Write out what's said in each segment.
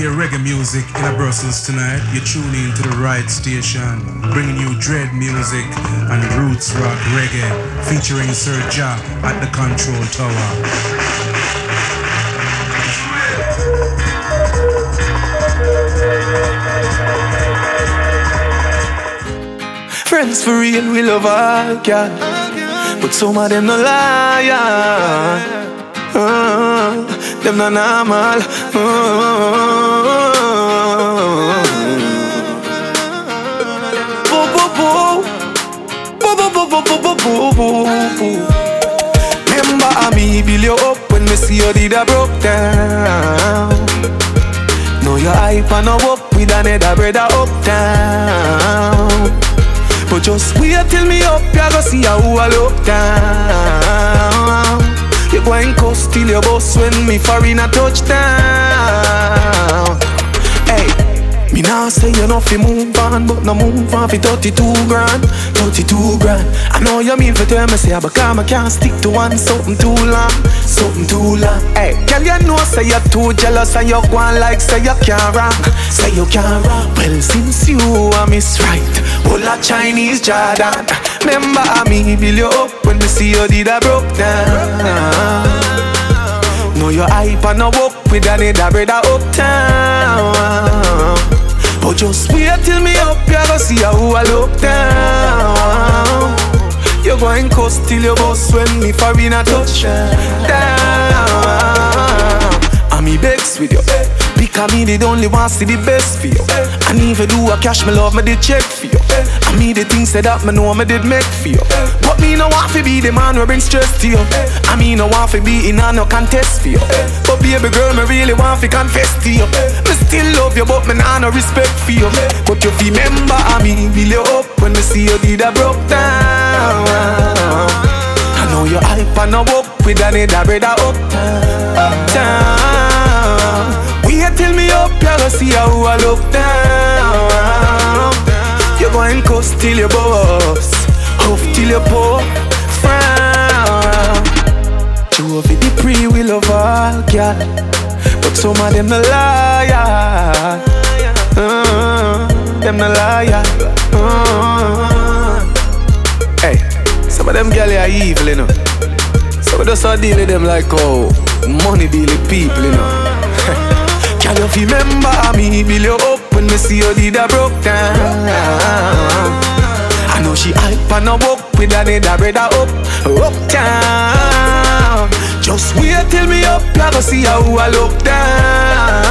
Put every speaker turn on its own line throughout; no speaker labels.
hear reggae music in a Brussels tonight, you're tuning into the right station, bringing you dread music and roots rock reggae, featuring Sir Ja at the control tower.
Friends for real, we love all girl. But some of them no liar. Uh, them no normal. Uh, boo, boo, boo. Remember how me build you up when me see you did a broke down. Know your hype and no walk with another brother uptown. But just wait till me up, you go see how I look down. You go and till your boss when me foreign a touchdown. Hey, me now say you know fi move on, but no move on fi 32 grand, 32 grand. I know you mean for tell me say, but come I can't stick to one something too long, something too long. Hey, girl you know say you're too jealous and you on like say you can't rap, say you can't rap. Well since you are miss right, all a Chinese Jordan. Remember me build you up when me see you did a broke down. Know your hype and no walk with another brother uptown. Just wait till me up, you go see how I look down. You go and cuss till your boss when me foreign a touch down. And me begs with you. Because me the only one see the best for you. And even do a cash me love me did check for you. And me the things say that me know me did make for you. But me no want to be the man who bring stress to you. I me no want to be in a no contest for you. But baby girl me really want to confess to you. Me still love you but me nah no respect for you. But you remember I me build you up when me see you did a broke down. I know you hype and I walk with another brother up, uptown. You go see how I look down. You go and cuss till your boss, huff till your poor frown. Two of it the pre we love all, girl, but some of them no liar. Uh, them no liar. Uh, hey, some of them girl are evil, you know. So we just a deal with them like oh, money deal with people, you know. Can you remember me build you up when me see you did a broke down? I know she hype and I walk with another brother up, uptown. Just wait till me up, you go see how I look down.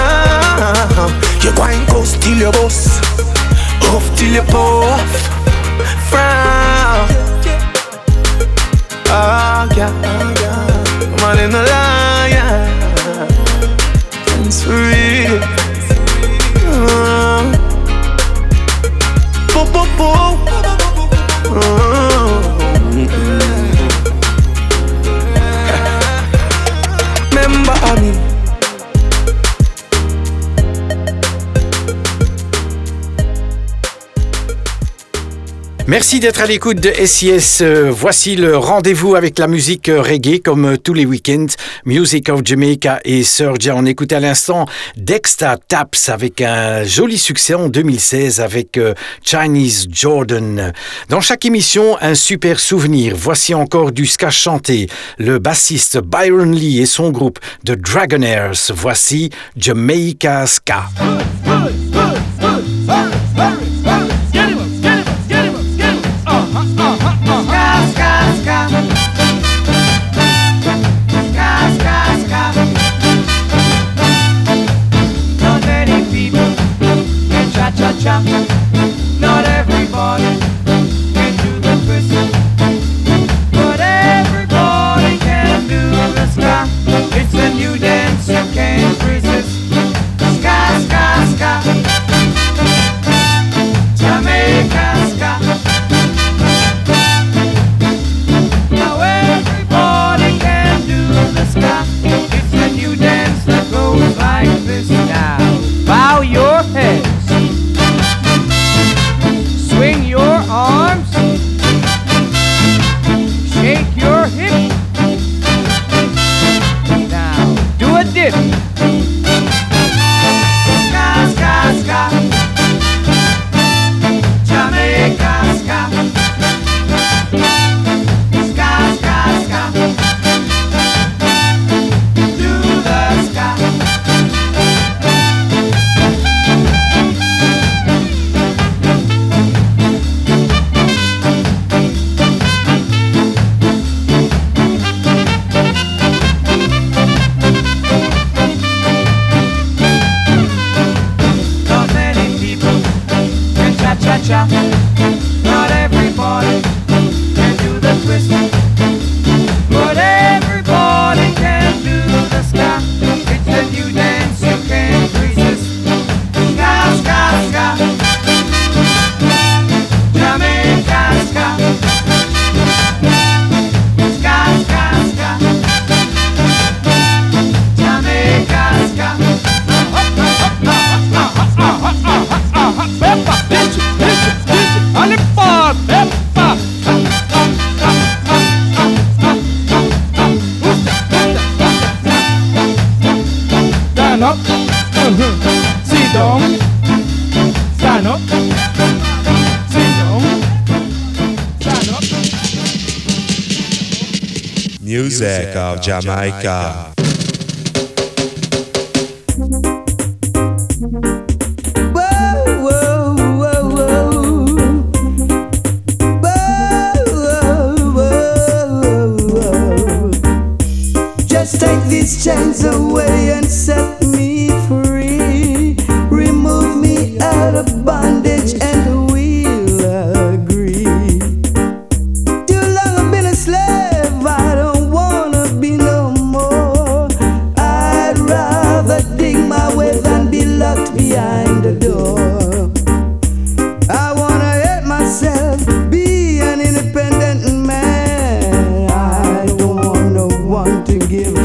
You go and till your boss, off till you puff, frown. Ah, yeah, man in the lion,
Merci d'être à l'écoute de SIS. Euh, voici le rendez-vous avec la musique euh, reggae comme euh, tous les week-ends. Music of Jamaica et Sergia. On écoutait à l'instant Dexter Taps avec un joli succès en 2016 avec Chinese Jordan. Dans chaque émission, un super souvenir. Voici encore du ska chanté. Le bassiste Byron Lee et son groupe The Dragonaires. Voici Jamaica Ska.
Cha. Not everybody
music of Jamaica.
Give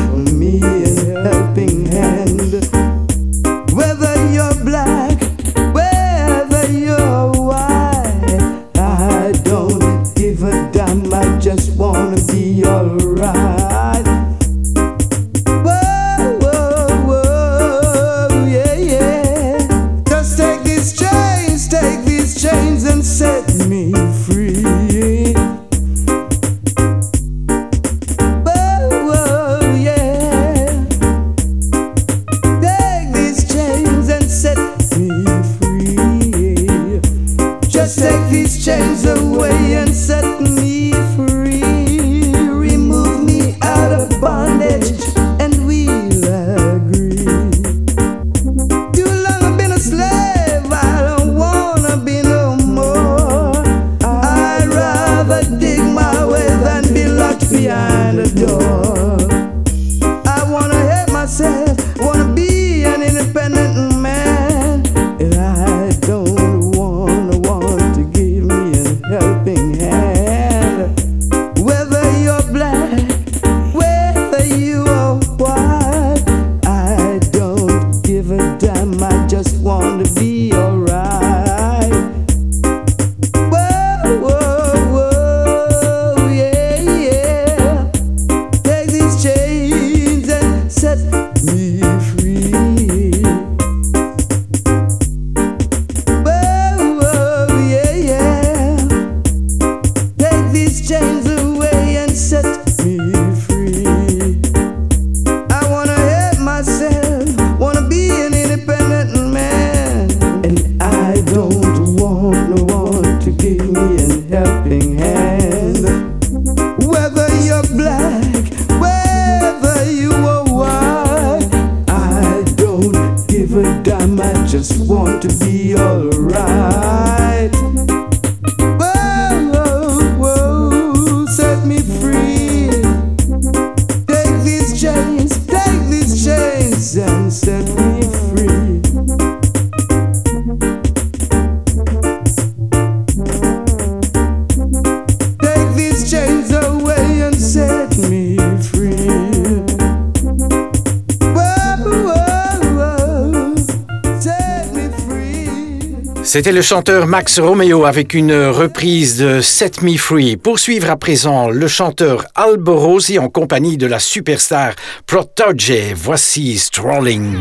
C'était le chanteur Max Romeo avec une reprise de Set Me Free. Poursuivre à présent le chanteur Alborosi en compagnie de la superstar Protoge. Voici Strolling.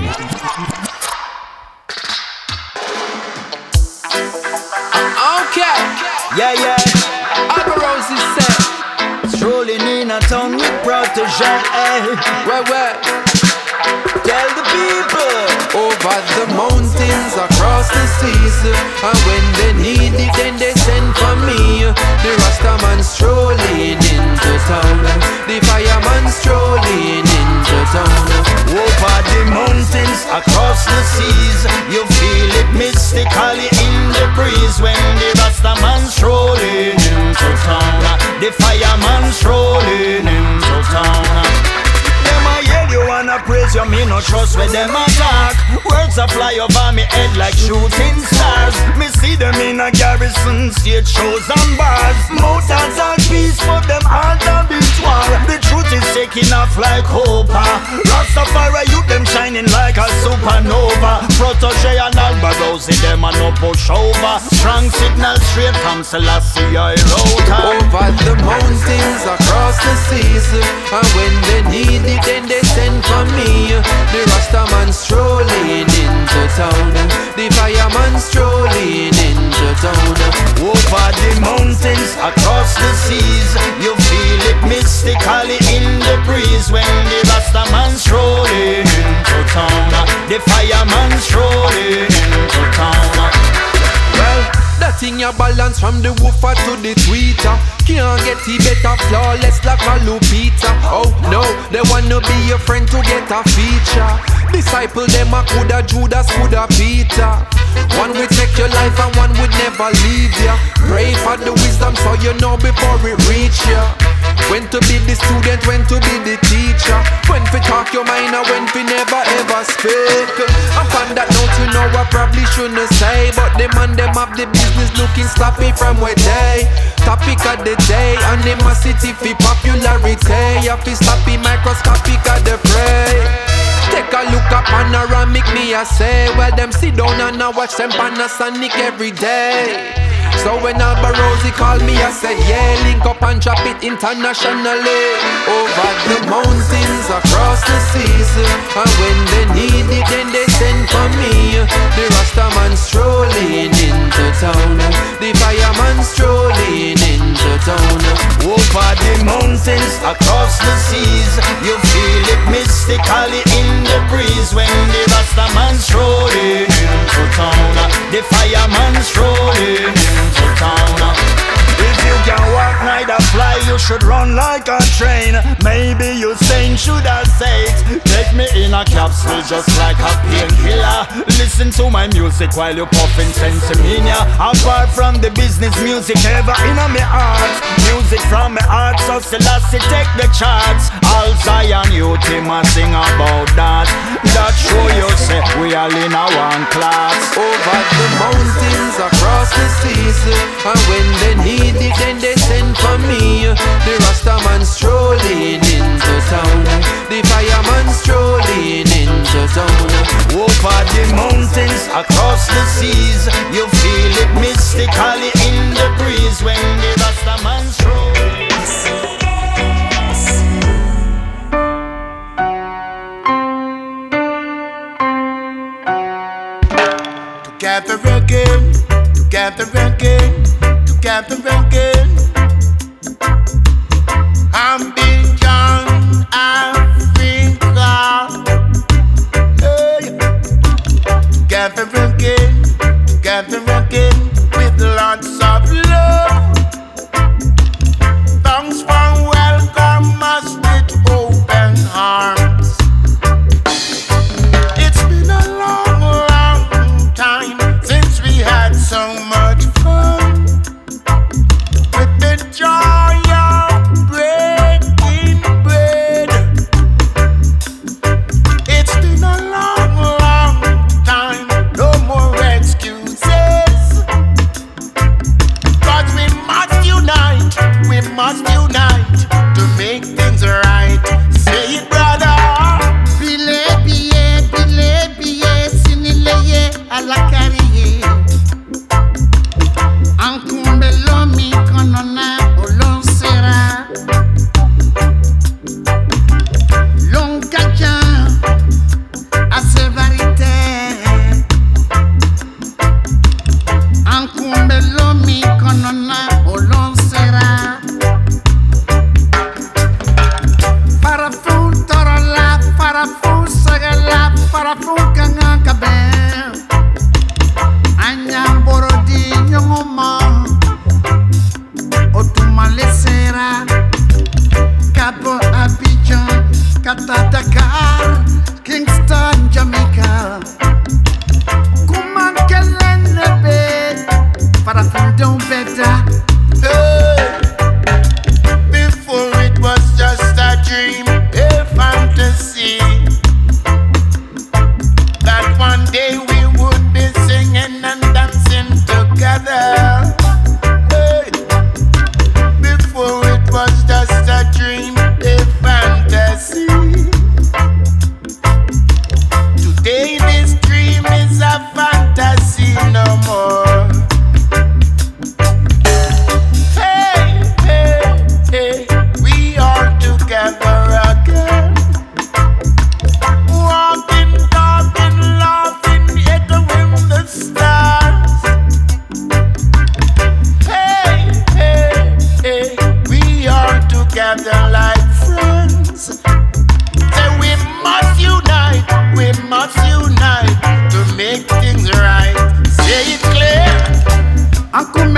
Okay. Yeah, yeah. Alvarez is set.
Strolling in a town with protege.
Where, where?
Tell the people.
Over the mountains, across the seas. And when they need it, then they send for me. The Rastaman strolling into town. The fireman strolling into town.
Over the mountains, across the seas, you feel it mystically in the breeze when the Rasta man strolling into town. The fireman strolling into town. A you wanna praise you, me no trust when them attack. Words a fly over me head like shooting stars. Me see them in a garrison, stage shows and bars. Motards and peace, but them heart taking off like hope. Rastafari, you them shining like a supernova. Protoje and Alborosie, them a no push over. Strong signal straight from Selassie, I wrote.
Over the mountains, across the seas. And when they need it, then they send for me. The Rastaman strolling into town. The fireman strolling into
Over the mountains, across the seas, you feel it mystically in the breeze when the Rasta man strolling into town. The fireman strolling into town.
Well, that thing you balance from the woofer to the tweeter. Can't get it better, flawless like a Lupita. Oh no, they wanna be your friend to get a feature. Disciple them a coulda Judas, coulda Peter. One will take your life and one would never leave ya. Pray for the wisdom so you know before it reach ya. When to be the student, when to be the teacher. When to talk your mind and when to never ever speak. I found that note you know I probably shouldn't say, but the man them have the business looking sloppy from where they. Topic of the day, animosity fi popularity. You fi sloppy microscopic of the fray. Take a look at panoramic, me I say. Well, them sit down and I watch them Panasonic every day. So when Alborosie called me, I said, yeah, link up and drop it internationally. Over the mountains, across the seas. And when they need it, then they send for me. The Rasta man strolling into town. The fireman strolling into town.
Over the mountains, across the seas, you feel it mystically in the breeze when the Rasta man strolling into town. The fireman strolling should run like a train. Maybe you saying should I say it? Me in a capsule just like a painkiller. Listen to my music while you puffing sensimania. Apart from the business music, ever in my heart. Music from my heart, so Selassie take the charts. All Zion youth team a sing about that. That show you say we all in a one class.
Over the mountains, across the seas And when they need it, then they send for me The Rasta man strolling into town The fireman strolling into town
Over the mountains, across the seas, you feel it mystically in the breeze when the Rasta man strolls.
Together again, together again, together again. I'm Big John Africa. Together again, together again, with con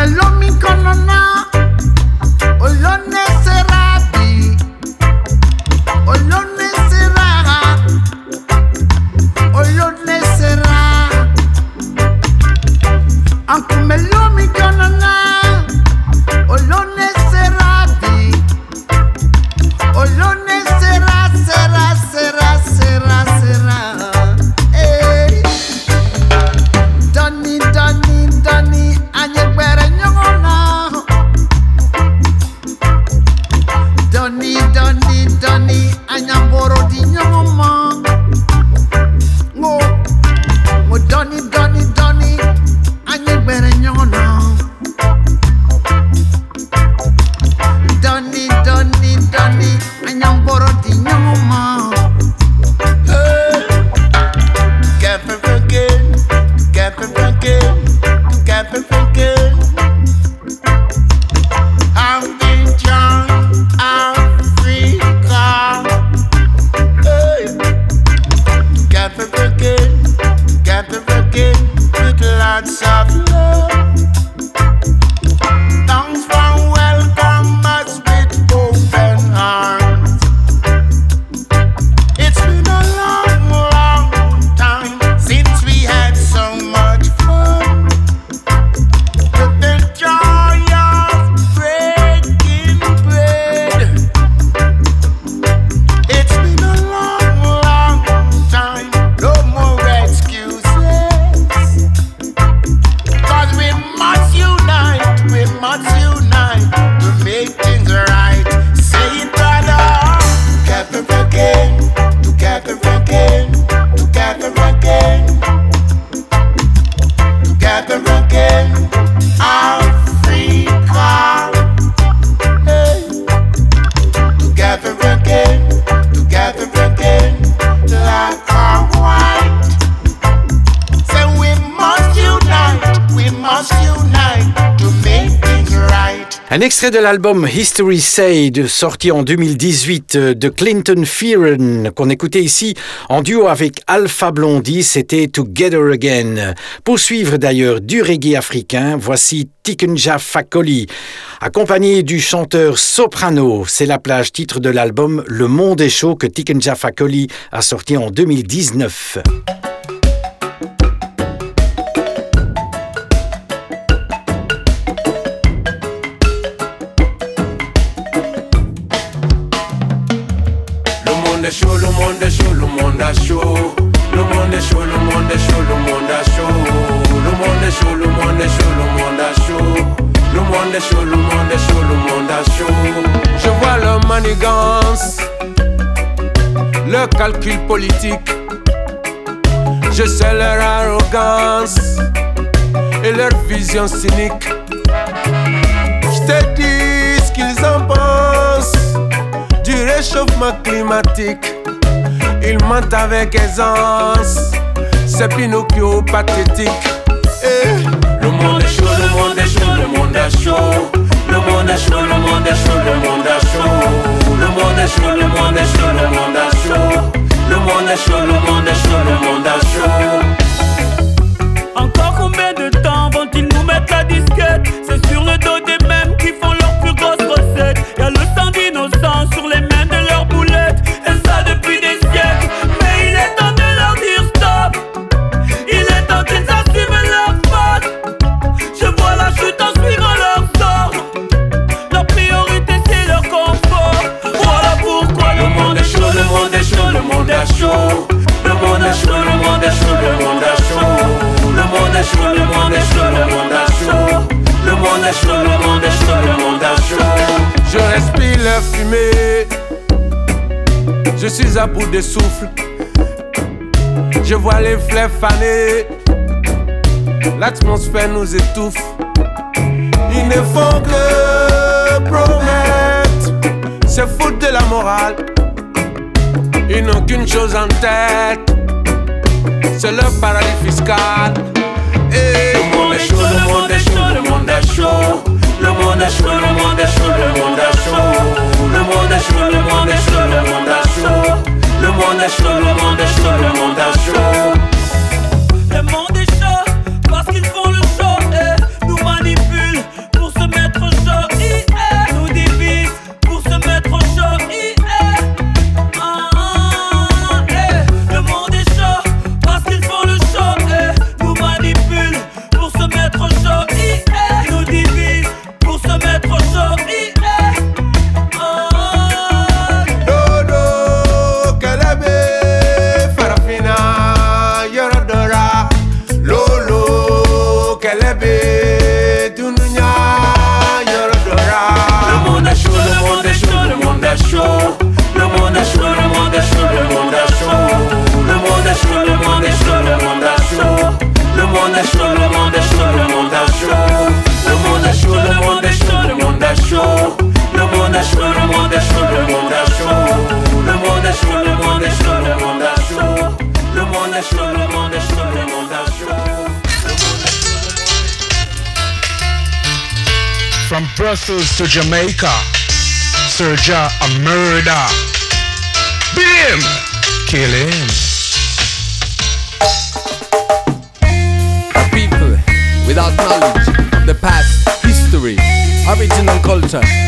Un extrait de l'album History Said, sorti en 2018 euh, de Clinton Fearon, qu'on écoutait ici en duo avec Alpha Blondie, c'était Together Again. Pour suivre d'ailleurs du reggae africain, voici Tikenja Fakoli, accompagné du chanteur Soprano. C'est la plage titre de l'album Le Monde est chaud que Tikenja Fakoli a sorti en 2019.
chaud, le monde est chaud, le monde a chaud. Le monde est chaud, le monde est chaud, le monde a chaud. Le monde est chaud, le monde est chaud, le monde a chaud. Le monde est chaud, le monde est chaud, le monde a
chaud. Je vois leur manigance, le calcul politique. Je sais leur arrogance et leur vision cynique. Du réchauffement climatique. Ils mentent avec aisance, c'est Pinocchio pathétique. Eh. Le monde est chaud, le monde est chaud, le monde est chaud. Le monde est chaud, le monde est chaud, le monde est chaud. Le monde est chaud, le monde est chaud, le monde est chaud. Le monde est chaud, le monde est chaud, le monde est chaud.
Encore combien de souffle. Je vois les fleurs faner. L'atmosphère nous étouffe. Ils ne font que promettre. C'est foutre de la morale. Ils n'ont qu'une chose en tête. C'est leur paradis fiscal. Et
le monde est le monde est chaud, le monde est chaud. Le monde est chaud, le monde est chaud, le monde est chaud. Le monde est chaud, le monde est chaud, le monde est chaud. Monde est chaud, le monde est chaud, le monde chaud.
Brussels to Jamaica. Serja a murder. Beat him. Kill him.
People without knowledge of the past, history, original culture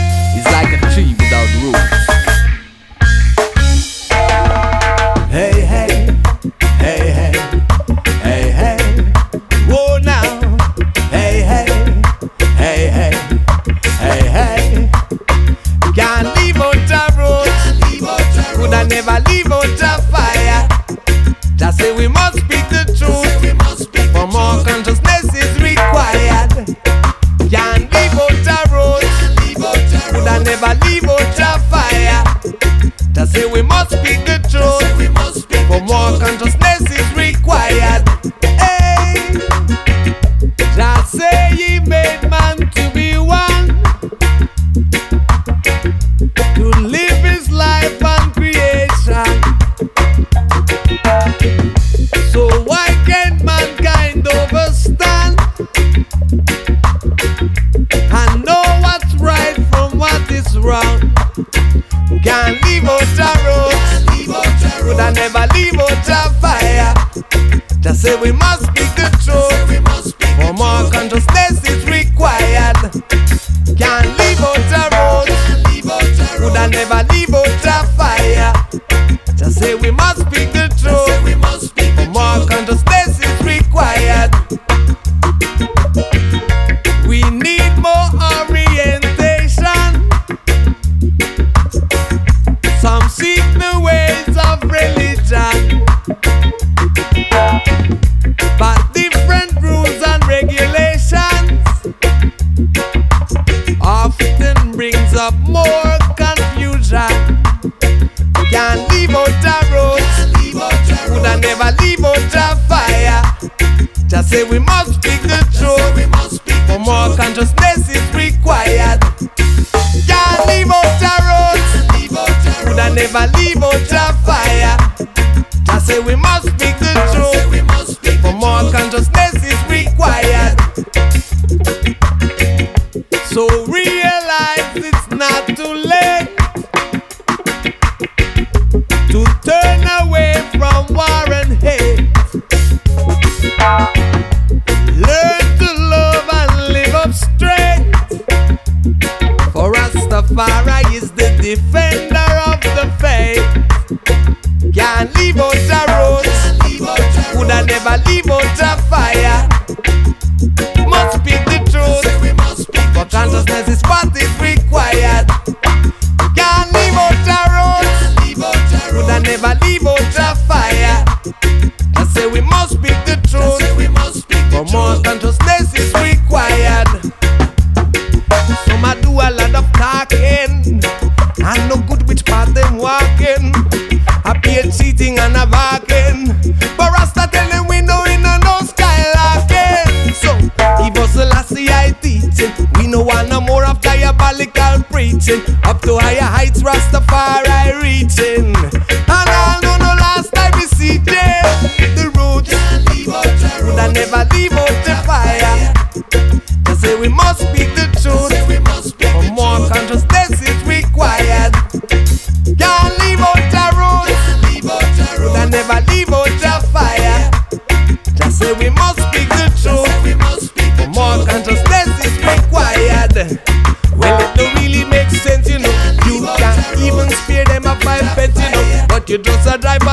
hate cheating and a vibe.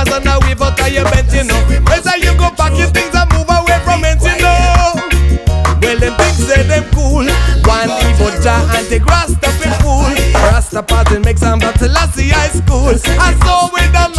corners and the wave out of your bent, you know. Whether you go pack your things and move away from it, you know. Well, them things say them cool. One evil jar and the grass stuff it fool. Rasta party makes some battle at the high school. And so with them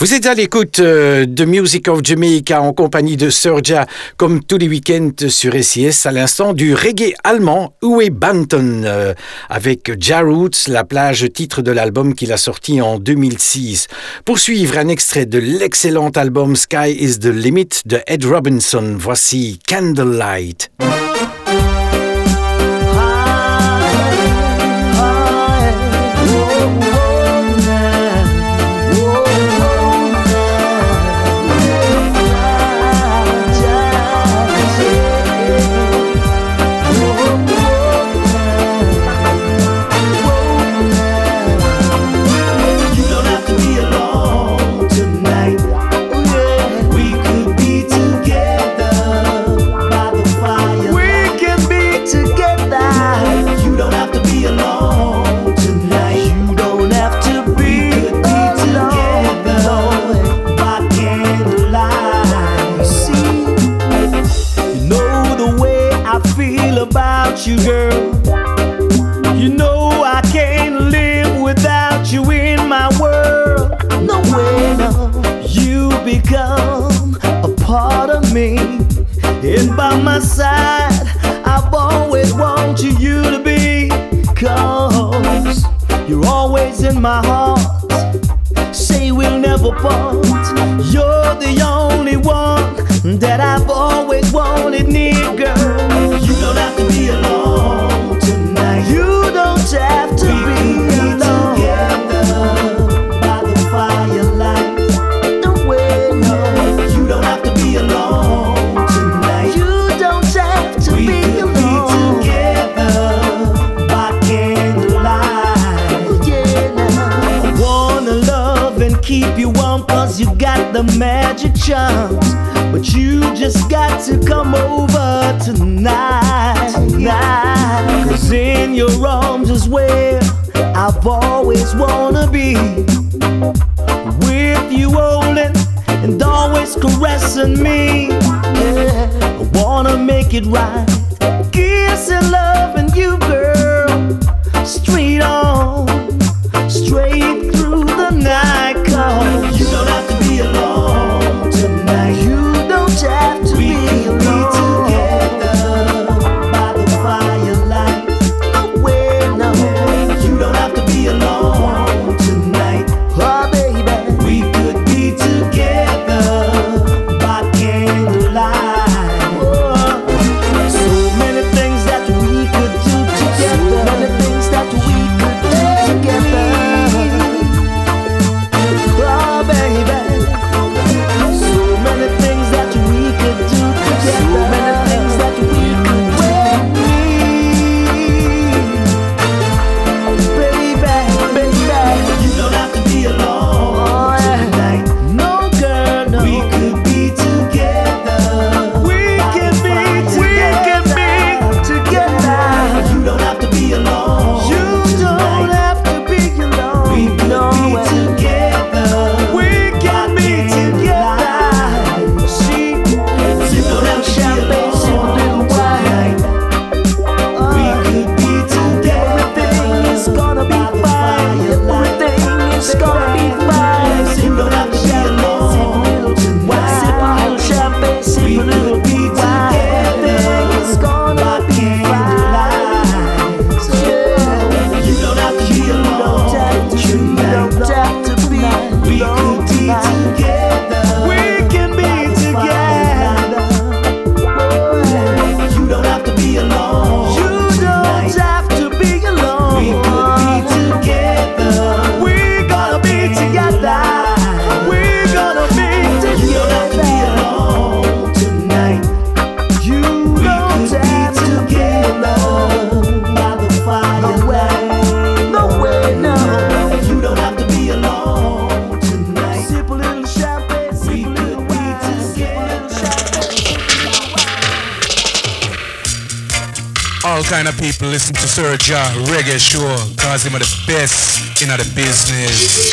Vous êtes à l'écoute euh, de Music of Jamaica en compagnie de Sergia, comme tous les week-ends sur SIS, à l'instant du reggae allemand Uwe Banton, euh, avec Jarroots, la plage titre de l'album qu'il a sorti en 2006. Poursuivre un extrait de l'excellent album Sky is the Limit de Ed Robinson. Voici Candlelight.
kind of people listen to Sir Ja Reggae Show, cause him are the best in the business.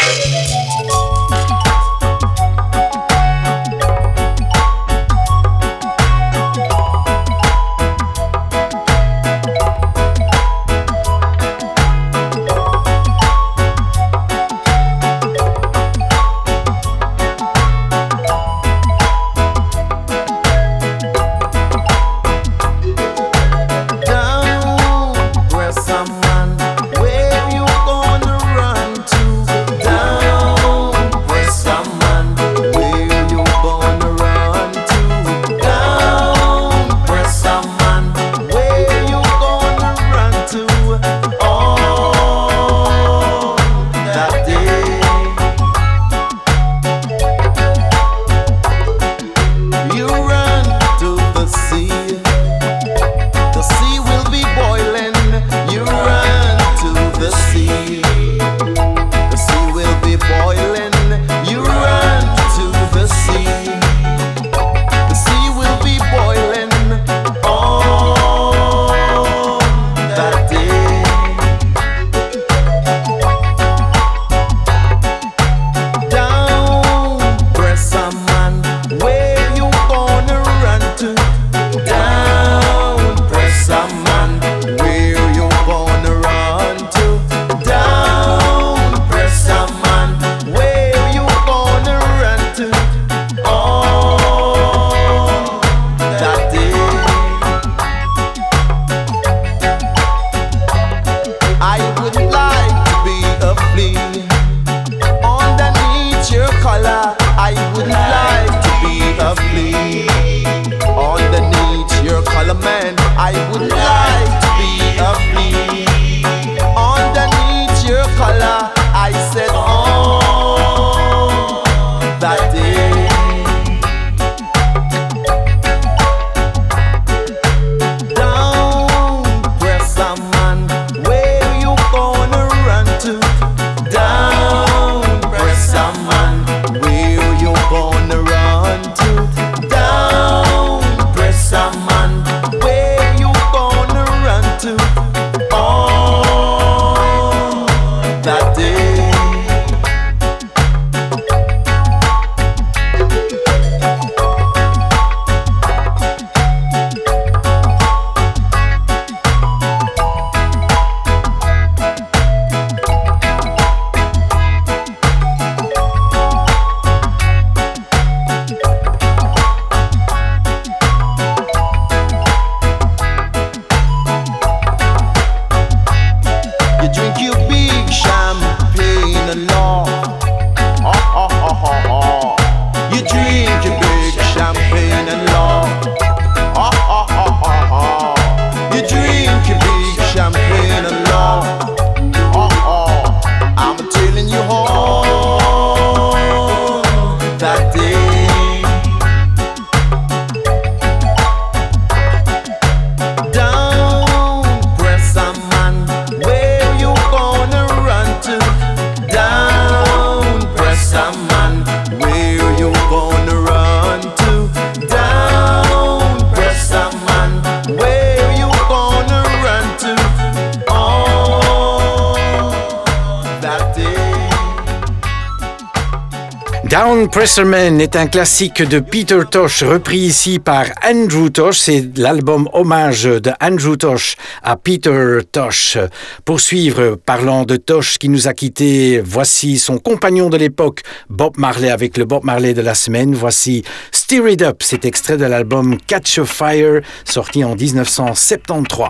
Young Presserman est un classique de Peter Tosh repris ici par Andrew Tosh. C'est l'album hommage de Andrew Tosh à Peter Tosh. Pour suivre, parlant de Tosh qui nous a quittés, voici son compagnon de l'époque, Bob Marley, avec le Bob Marley de la semaine. Voici Steer It Up, cet extrait de l'album Catch a Fire, sorti en 1973.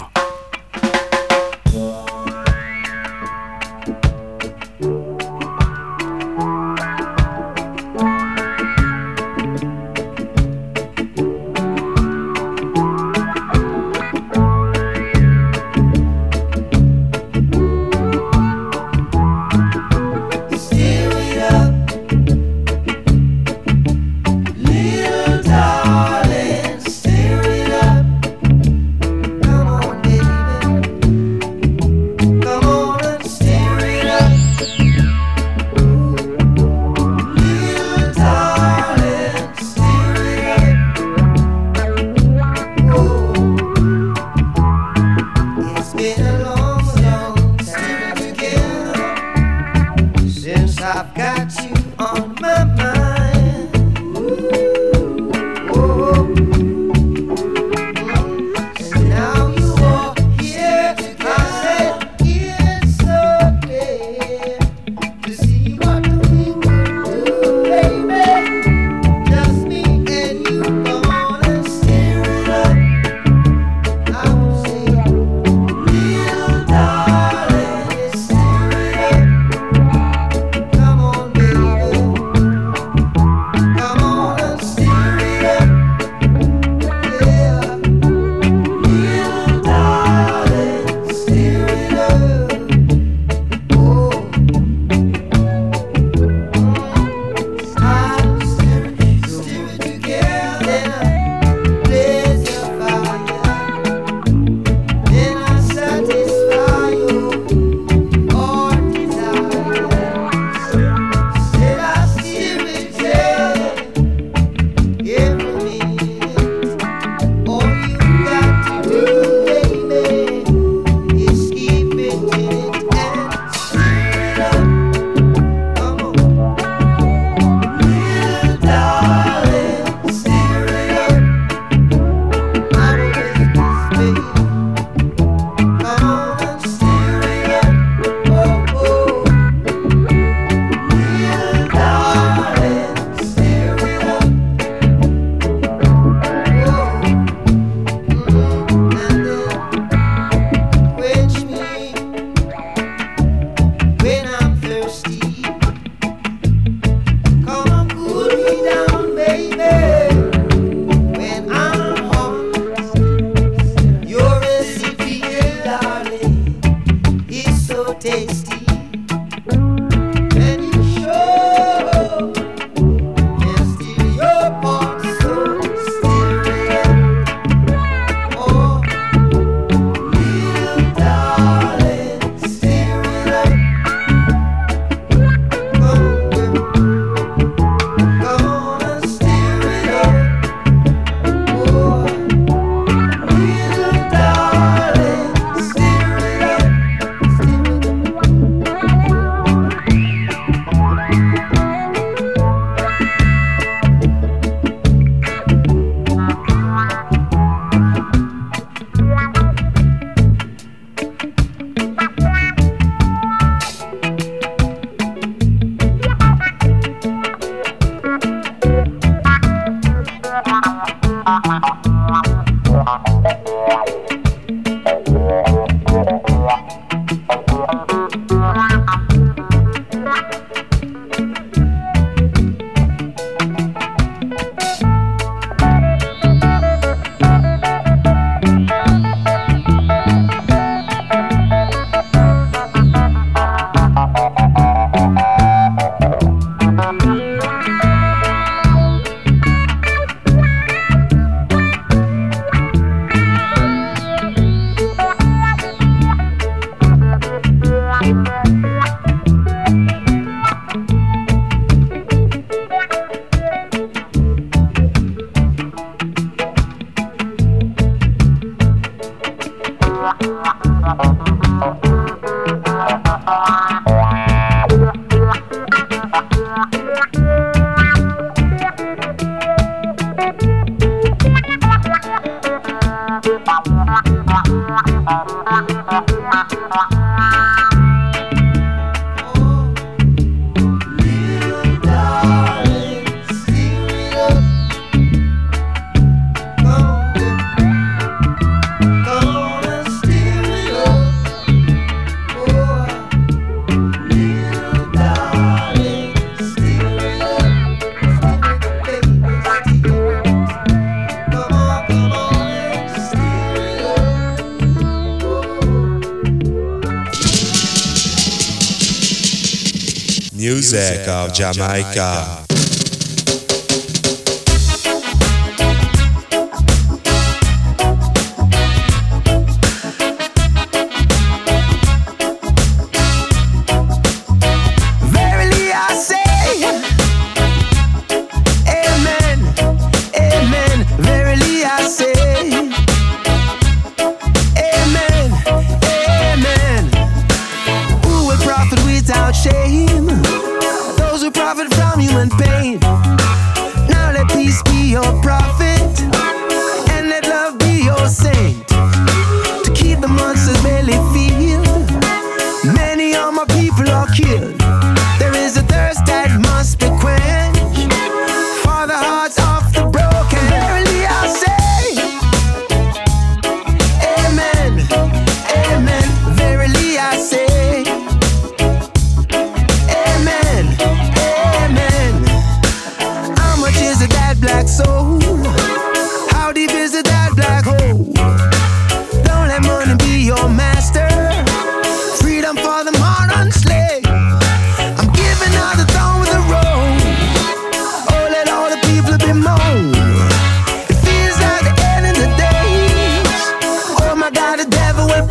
music of Jamaica.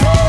Oh.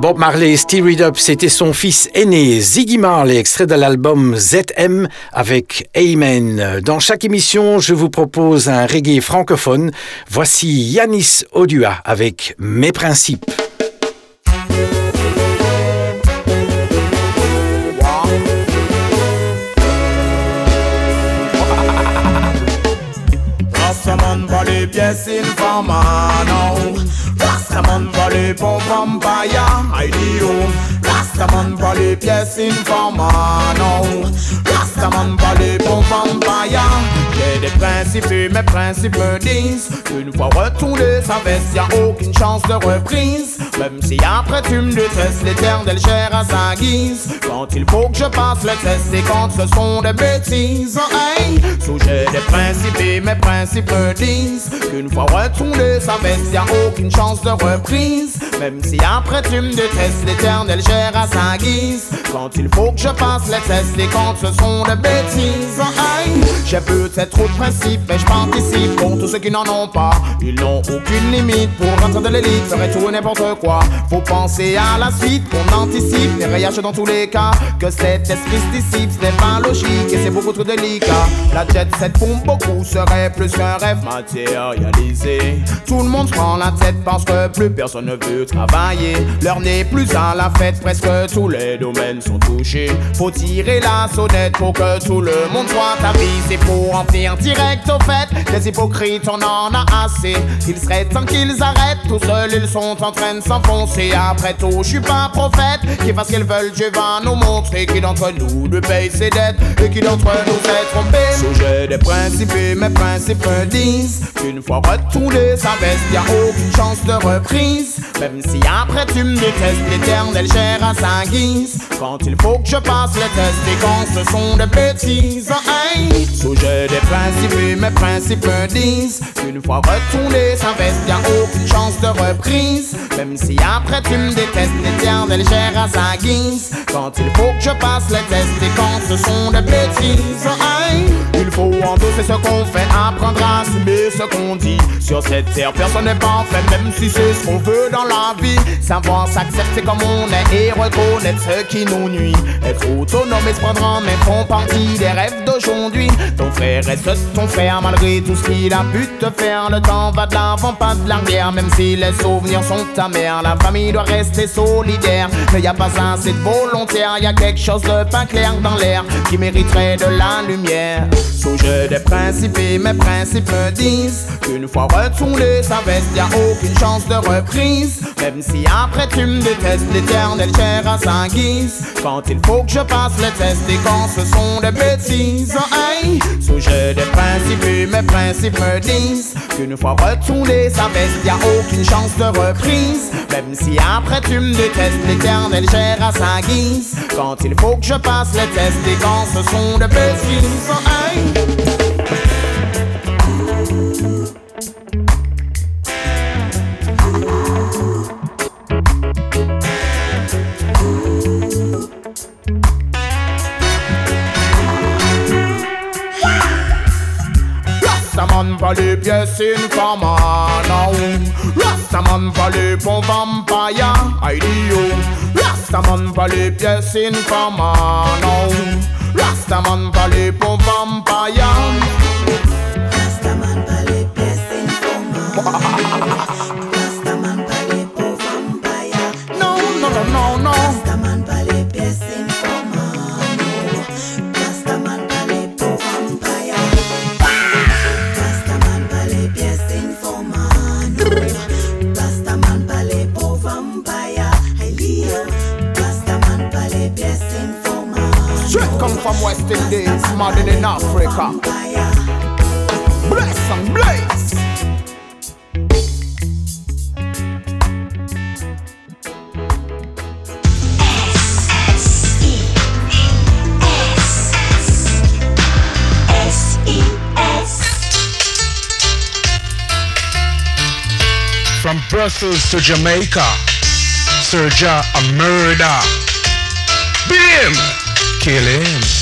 Bob Marley, Stevie Up, c'était son fils aîné, Ziggy Marley, extrait de l'album ZM avec Amen. Dans chaque émission, je vous propose un reggae francophone. Voici Yanis Odua avec Mes principes.
Rastaman va les bon vampire I Rastaman pas les pièces informant, Rastaman pas les bons vampires J'ai des principes et mes principes disent Une fois retourné sa veste, y'a aucune chance de reprise. Même si après tu me détestes, l'éternel gère à sa guise. Quand il faut que je passe le test et quand ce sont des bêtises. Hey Sujet des principes et mes principes me disent Qu'une fois retourné sa veste, y'a aucune chance de reprise. Même si après tu me détestes, l'éternel gère à quand il faut que je passe les tests, et quand ce sont des bêtises. J'ai peut-être trop de principes, mais je participe pour tous ceux qui n'en ont pas. Ils n'ont aucune limite pour rentrer de l'élite, ferait tout et n'importe quoi. Faut penser à la suite, qu'on anticipe les rayages dans tous les cas. Que cet esprit se ce n'est pas logique et c'est beaucoup trop délicat. La jet set pour beaucoup serait plus qu'un rêve matérialisé. Tout le monde prend la tête parce que plus personne ne veut travailler. L'heure n'est plus à la fête, presque tous les domaines sont touchés. Faut tirer la sonnette pour que tout le monde soit avisé pour en venir direct au fait. Les hypocrites, on en a assez. Il serait temps qu'ils arrêtent, tout seuls ils sont en train de s'enfoncer. Après tout, je suis pas prophète, qui fasse ce qu'ils veulent, Dieu va nous montrer qui d'entre nous de paye ses dettes et qui d'entre nous s'est trompé. Sujet des principes mes principes disent qu'une fois retourné sa veste, y a aucune chance de reprise. Même si après tu me détestes, l'éternel gère à sa guise. Quand il faut que je passe les tests et quand ce sont des bêtises, hey. Sujet des principes mes principes disent qu'une fois retourné sa veste, y a aucune chance de reprise. Même si après tu me détestes, l'éternel gère à sa guise. Quand il faut que je passe les tests et quand ce sont des bêtises. Il faut endosser ce qu'on fait, apprendre à assumer ce qu'on dit. Sur cette terre, personne n'est parfait, même si c'est ce qu'on veut dans la vie. Savoir s'accepter comme on est et reconnaître ce qui nous nuit. Être autonome et se prendre en main font partie des rêves d'aujourd'hui. Ton frère reste ton frère malgré tout ce qu'il a pu te faire. Le temps va de l'avant, pas de l'arrière, même si les souvenirs sont ta. La famille doit rester solidaire, mais y a pas assez de volontaire. Y a quelque chose de pas clair dans l'air qui mériterait de la lumière. Sujet des principes mes principes me disent qu'une fois retourné sa veste, y a aucune chance de reprise. Même si après tu me détestes, l'éternel gère à sa guise. Quand il faut que je passe les tests et quand ce sont des bêtises, hey. Sujet des principes mes principes me disent qu'une fois retourné sa veste, y a aucune chance de reprise. Même si après tu me détestes, l'éternel gère à sa guise. Quand il faut que je passe les tests et quand ce sont des bêtises. Les pièces infamano Rastaman va les Rastaman pièces infamano Rastaman va les
Jamaica, Serja a murder. Beat him, kill him.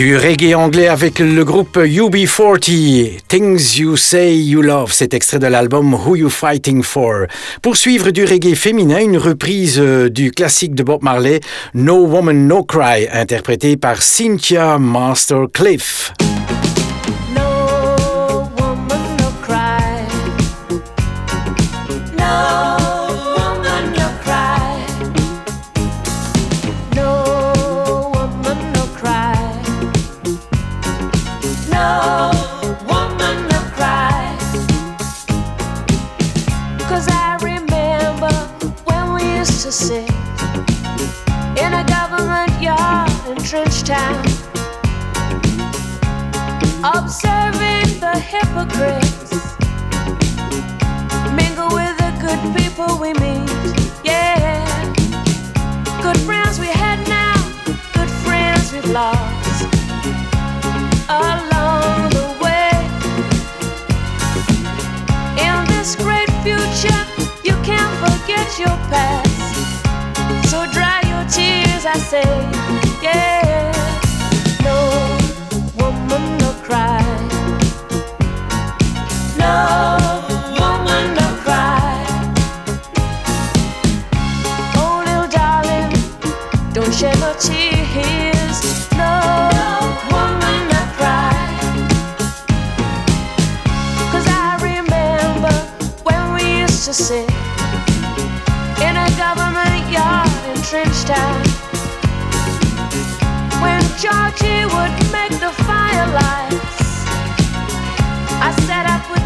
Du reggae anglais avec le groupe UB40, Things You Say You Love, cet extrait de l'album Who You Fighting For. Pour suivre du reggae féminin, une reprise euh, du classique de Bob Marley, No Woman No Cry, interprété par Cynthia Master
hypocrites, mingle with the good people we meet. Yeah, good friends we had now, good friends we've lost along the way. In this great future, you can't forget your past. So dry your tears, I say, yeah. Georgie would make the firelights,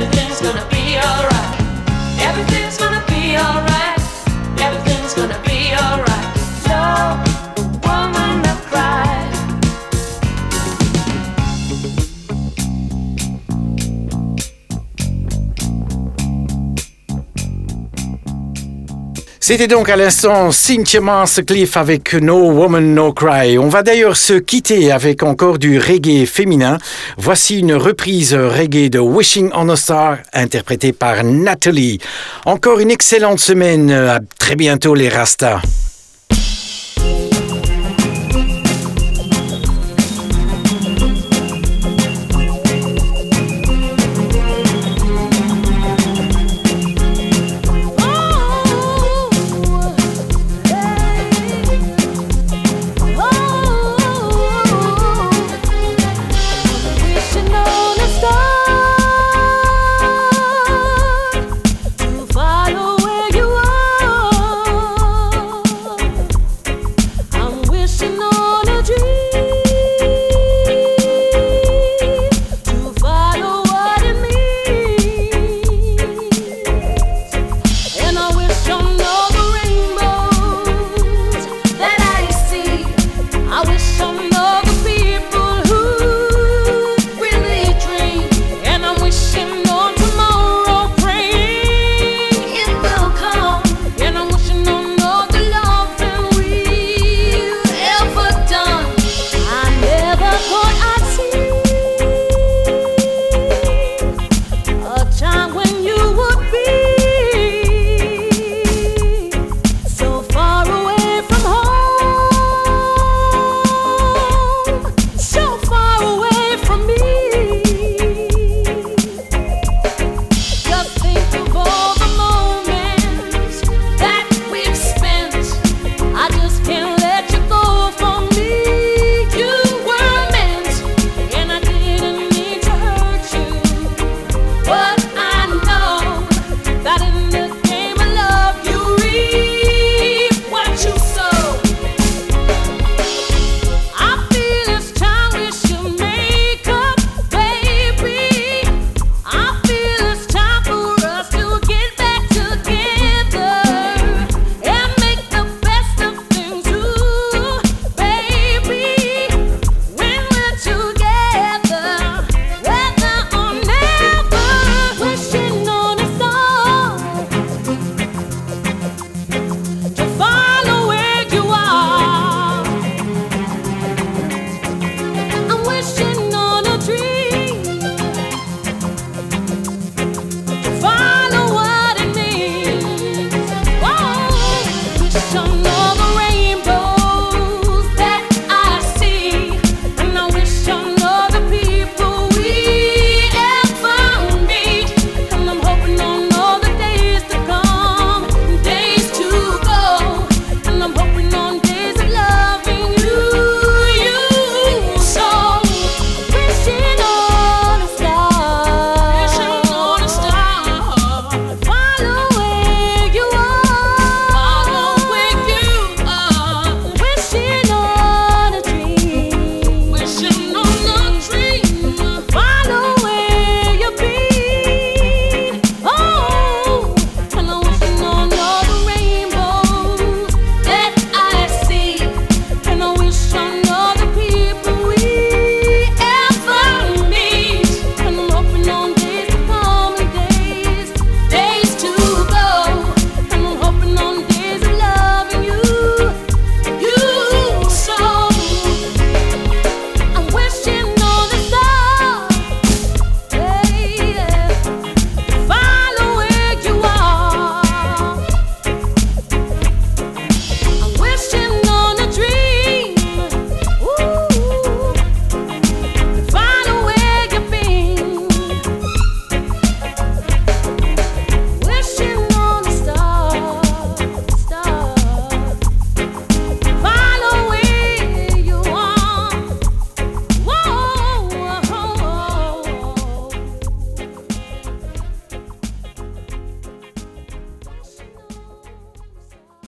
Everything's gonna be alright. Everything's gonna be alright.
C'était donc à l'instant Cynthia Cliff avec No Woman No Cry. On va d'ailleurs se quitter avec encore du reggae féminin. Voici une reprise reggae de Wishing on a Star interprétée par Natalie. Encore une excellente semaine. À très bientôt les Rastas.